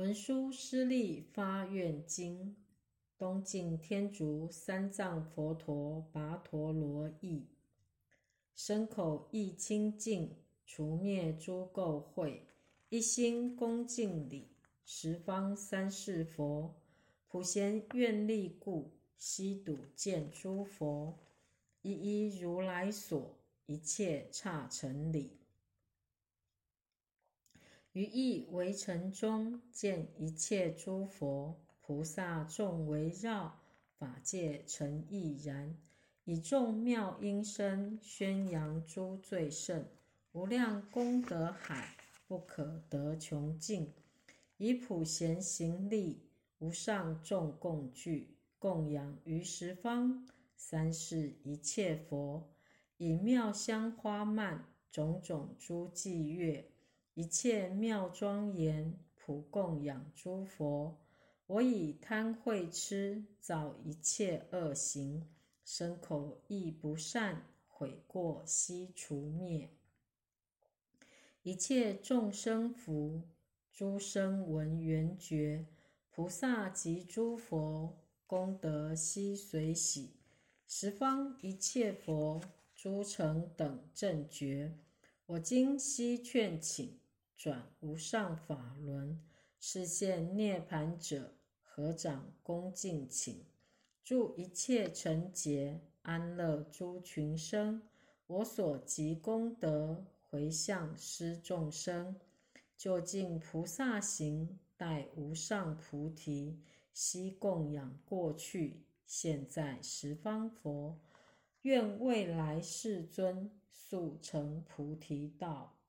文殊师利发愿经，东晋天竺三藏佛陀跋陀罗译。身口意清净，除灭诸垢秽，一心恭敬礼十方三世佛。普贤愿力故，悉睹见诸佛，一一如来所，一切刹尘里。于意围城中，见一切诸佛菩萨众围绕，法界成亦然。以众妙音声宣扬诸最胜无量功德海，不可得穷尽。以普贤行力，无上众共具，供养于十方三世一切佛。以妙香花蔓，种种诸伎乐。一切妙庄严，普供养诸佛。我以贪慧痴，造一切恶行，身口意不善，悔过悉除灭。一切众生福，诸生闻缘觉，菩萨及诸佛功德悉随喜。十方一切佛，诸成等正觉，我今悉劝请。转无上法轮，示现涅盘者，合掌恭敬请，祝一切成劫，安乐诸群生。我所集功德，回向施众生，就近菩萨行，待无上菩提，悉供养过去、现在十方佛，愿未来世尊速成菩提道。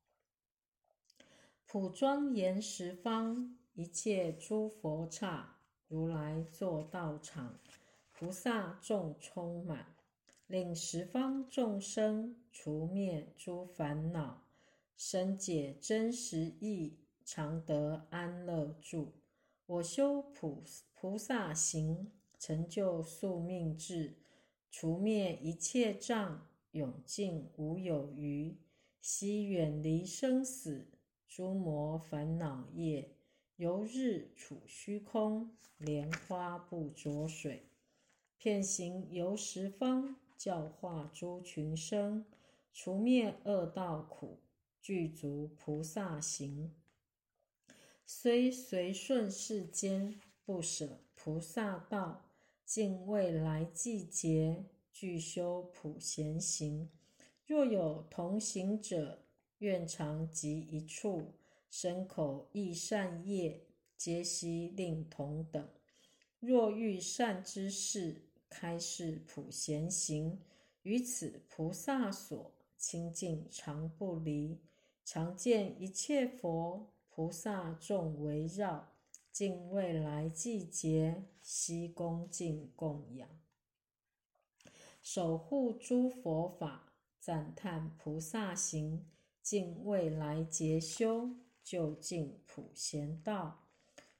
普庄严十方一切诸佛刹，如来作道场，菩萨众充满，令十方众生除灭诸烦恼，深解真实义，常得安乐住。我修普菩萨行，成就宿命智，除灭一切障，永尽无有余，悉远离生死。诸魔烦恼业，由日处虚空，莲花不着水。片行游十方，教化诸群生，除灭恶道苦，具足菩萨行。虽随顺世间，不舍菩萨道，尽未来季节，具修普贤行。若有同行者，愿常集一处，身口意善业，皆悉令同等。若遇善知事，开示普贤行，于此菩萨所，清净常不离。常见一切佛菩萨众围绕，尽未来季节，悉恭敬供养，守护诸佛法，赞叹菩萨行。尽未来劫修，就近普贤道。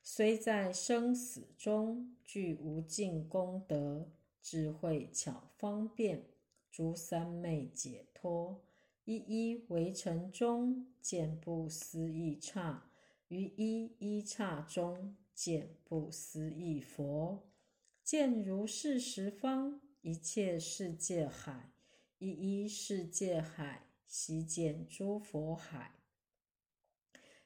虽在生死中，具无尽功德，智慧巧方便，诸三昧解脱，一一围城中，见不思议刹；于一一刹中，见不思议佛。见如是十方一切世界海，一一世界海。悉见诸佛海，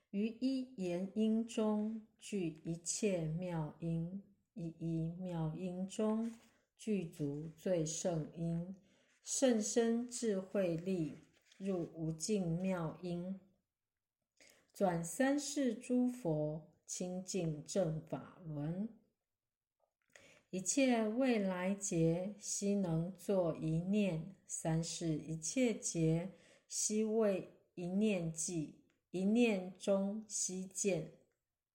于一言音中具一切妙音，一一妙音中具足最胜音，甚深智慧力，入无尽妙音，转三世诸佛清净正法轮，一切未来劫悉能作一念，三世一切劫。悉为一念计，一念中悉见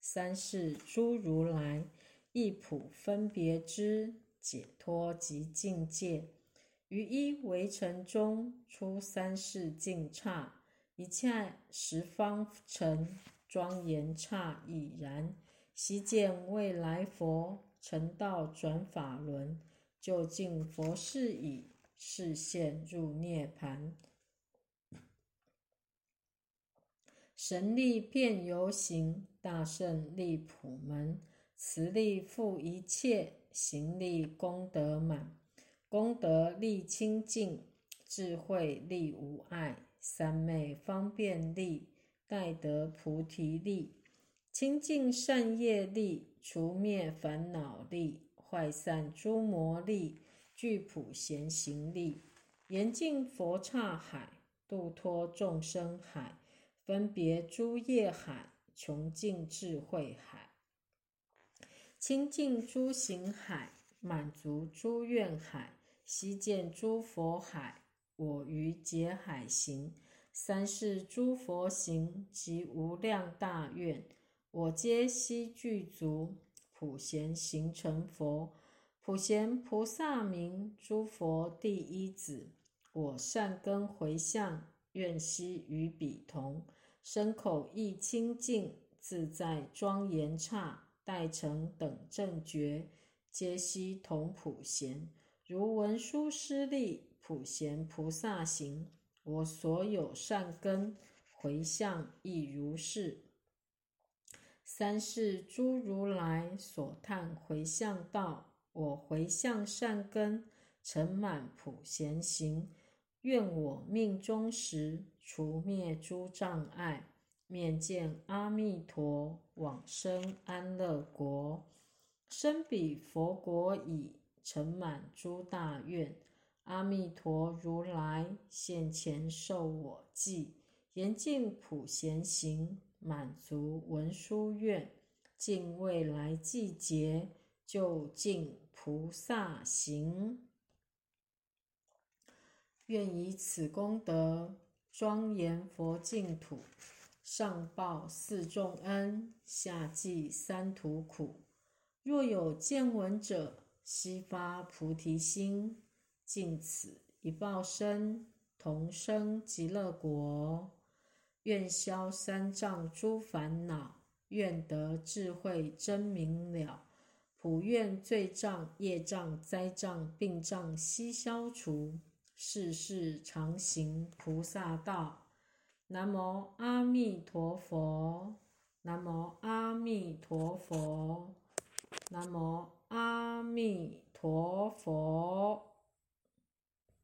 三世诸如来一普分别之解脱及境界，于一围城中出三世境刹，一切十方尘庄严刹已然，悉见未来佛成道转法轮，究竟佛事已，示现入涅盘。神力遍游行，大圣力普门，慈力覆一切，行力功德满，功德力清净，智慧力无碍，三昧方便力，待得菩提力，清净善业力，除灭烦恼力，坏散诸魔力，具普贤行力，严净佛刹海，度脱众生海。分别诸业海，穷尽智慧海，清净诸行海，满足诸愿海，悉见诸佛海。我于劫海行，三世诸佛行及无量大愿，我皆悉具足。普贤行成佛，普贤菩萨名，诸佛第一子。我善根回向，愿悉与彼同。身口意清净，自在庄严刹，待成等正觉，皆悉同普贤。如文殊师利普贤菩萨行，我所有善根回向亦如是。三世诸如来所叹回向道，我回向善根成满普贤行。愿我命中时，除灭诸障碍，面见阿弥陀，往生安乐国。生彼佛国已，成满诸大愿。阿弥陀如来现前受我记，严净普贤行，满足文殊愿，尽未来季节，就近菩萨行。愿以此功德庄严佛净土，上报四重恩，下济三途苦。若有见闻者，悉发菩提心，尽此一报身，同生极乐国。愿消三障诸烦恼，愿得智慧真明了。普愿罪障、业障、灾障、病障悉消除。世世常行菩萨道，南无阿弥陀佛，南无阿弥陀佛，南无阿弥陀佛。